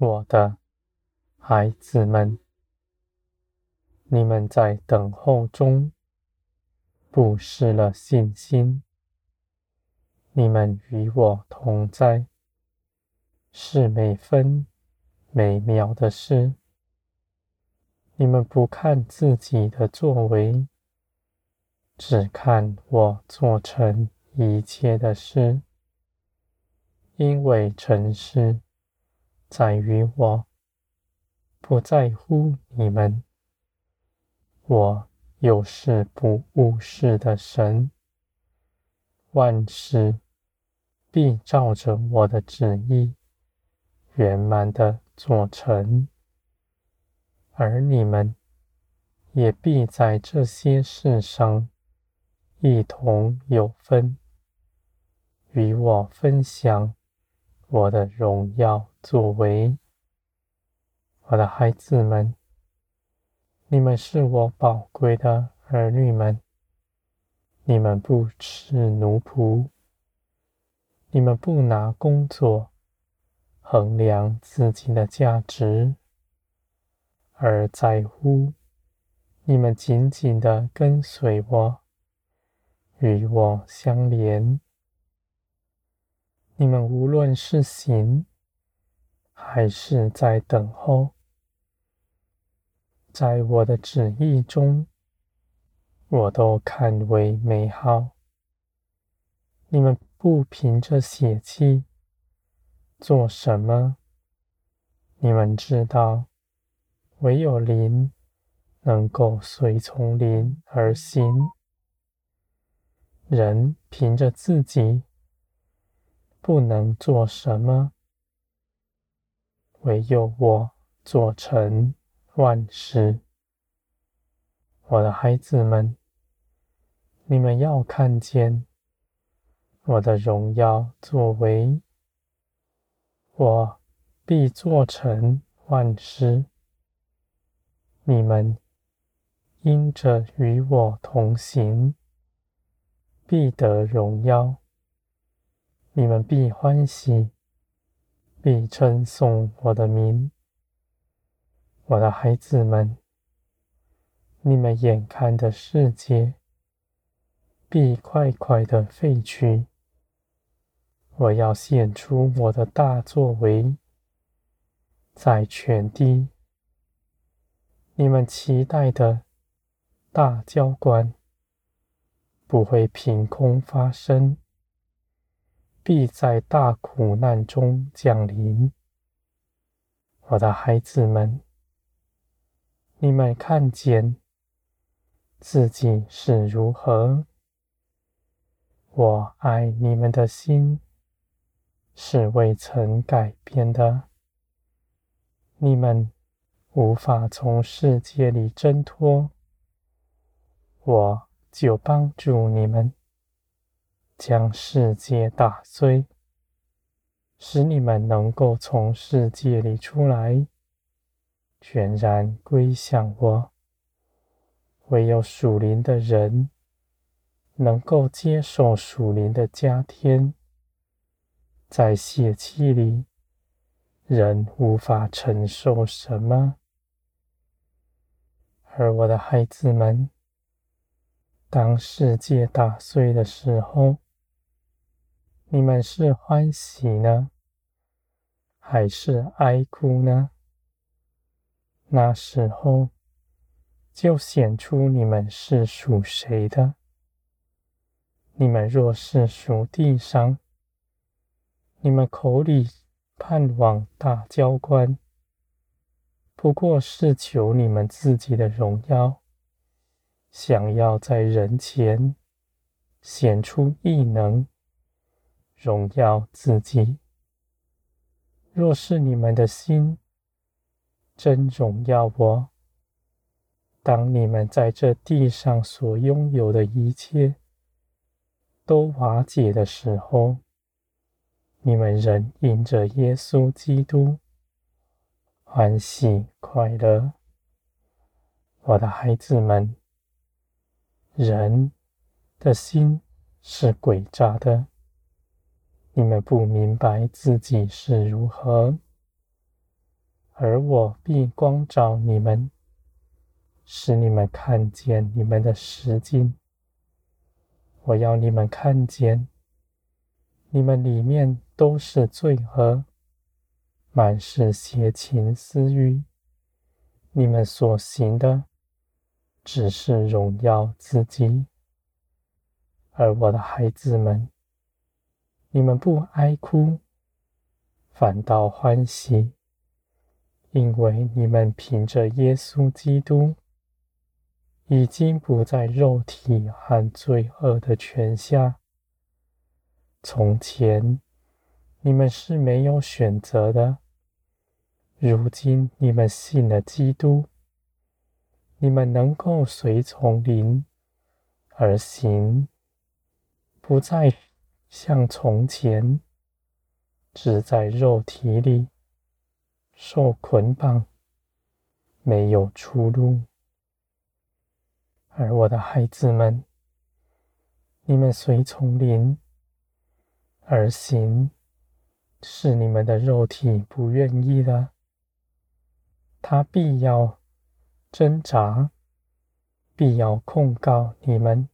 我的孩子们，你们在等候中不失了信心。你们与我同在，是每分每秒的事。你们不看自己的作为，只看我做成一切的事，因为成事在于我，不在乎你们。我又是不误事的神，万事必照着我的旨意圆满的做成。而你们也必在这些事上一同有分，与我分享我的荣耀作为。我的孩子们，你们是我宝贵的儿女们，你们不吃奴仆，你们不拿工作衡量自己的价值。而在乎你们紧紧的跟随我，与我相连。你们无论是行，还是在等候，在我的旨意中，我都看为美好。你们不凭着血气做什么，你们知道。唯有灵能够随从灵而行。人凭着自己不能做什么，唯有我做成万事。我的孩子们，你们要看见我的荣耀作为，我必做成万事。你们因着与我同行，必得荣耀；你们必欢喜，必称颂我的名。我的孩子们，你们眼看的世界必快快的废去。我要显出我的大作为，在全地。你们期待的大浇灌不会凭空发生，必在大苦难中降临。我的孩子们，你们看见自己是如何？我爱你们的心是未曾改变的。你们。无法从世界里挣脱，我就帮助你们，将世界打碎，使你们能够从世界里出来，全然归向我。唯有属灵的人，能够接受属灵的加添，在血气里，人无法承受什么。而我的孩子们，当世界打碎的时候，你们是欢喜呢，还是哀哭呢？那时候就显出你们是属谁的。你们若是属地上，你们口里盼望大浇灌。不过是求你们自己的荣耀，想要在人前显出异能，荣耀自己。若是你们的心真荣耀我，当你们在这地上所拥有的一切都瓦解的时候，你们仍因着耶稣基督。欢喜快乐，我的孩子们，人的心是诡诈的，你们不明白自己是如何。而我必光照你们，使你们看见你们的实境。我要你们看见，你们里面都是罪恶，满是邪情私欲。你们所行的，只是荣耀自己。而我的孩子们，你们不哀哭，反倒欢喜。因为你们凭着耶稣基督，已经不在肉体和罪恶的权下。从前你们是没有选择的，如今你们信了基督，你们能够随从灵而行，不再像从前只在肉体里。受捆绑，没有出路。而我的孩子们，你们随从灵而行，是你们的肉体不愿意的。他必要挣扎，必要控告你们，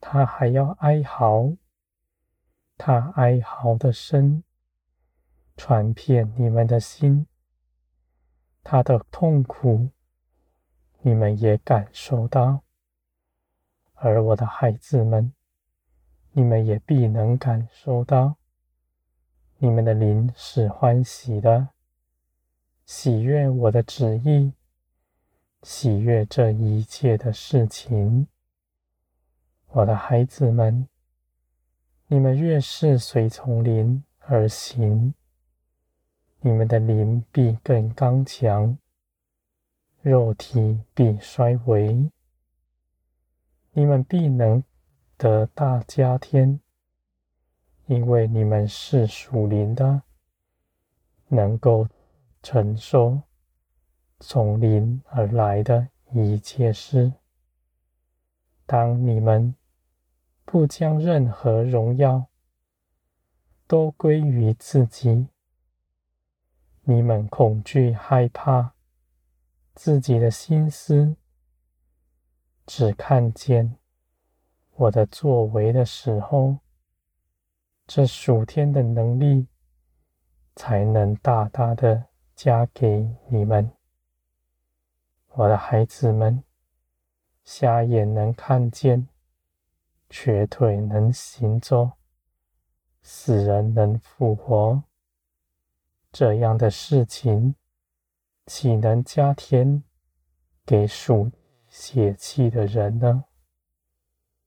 他还要哀嚎，他哀嚎的声。传遍你们的心，他的痛苦，你们也感受到；而我的孩子们，你们也必能感受到。你们的灵是欢喜的，喜悦我的旨意，喜悦这一切的事情。我的孩子们，你们越是随从灵而行。你们的灵必更刚强，肉体必衰微。你们必能得大加添，因为你们是属灵的，能够承受从灵而来的一切事。当你们不将任何荣耀都归于自己。你们恐惧、害怕自己的心思，只看见我的作为的时候，这属天的能力才能大大的加给你们，我的孩子们。瞎眼能看见，瘸腿能行走，死人能复活。这样的事情，岂能加添给属血气的人呢？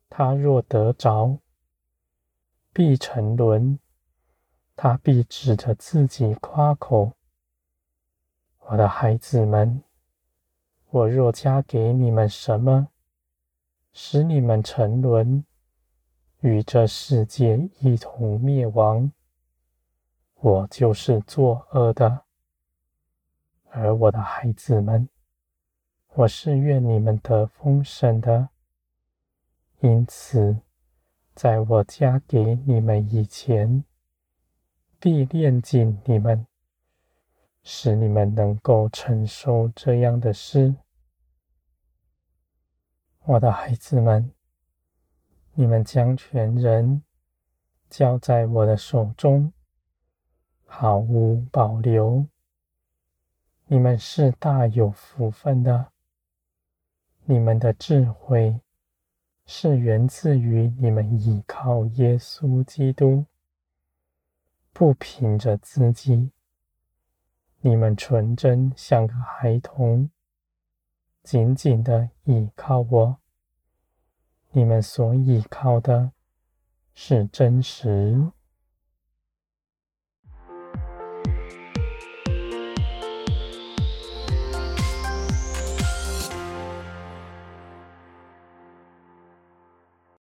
他若得着，必沉沦；他必指着自己夸口。我的孩子们，我若加给你们什么，使你们沉沦，与这世界一同灭亡。我就是作恶的，而我的孩子们，我是愿你们得丰盛的。因此，在我加给你们以前，必炼净你们，使你们能够承受这样的事。我的孩子们，你们将全人交在我的手中。毫无保留，你们是大有福分的。你们的智慧是源自于你们依靠耶稣基督，不凭着自己。你们纯真像个孩童，紧紧的依靠我。你们所依靠的是真实。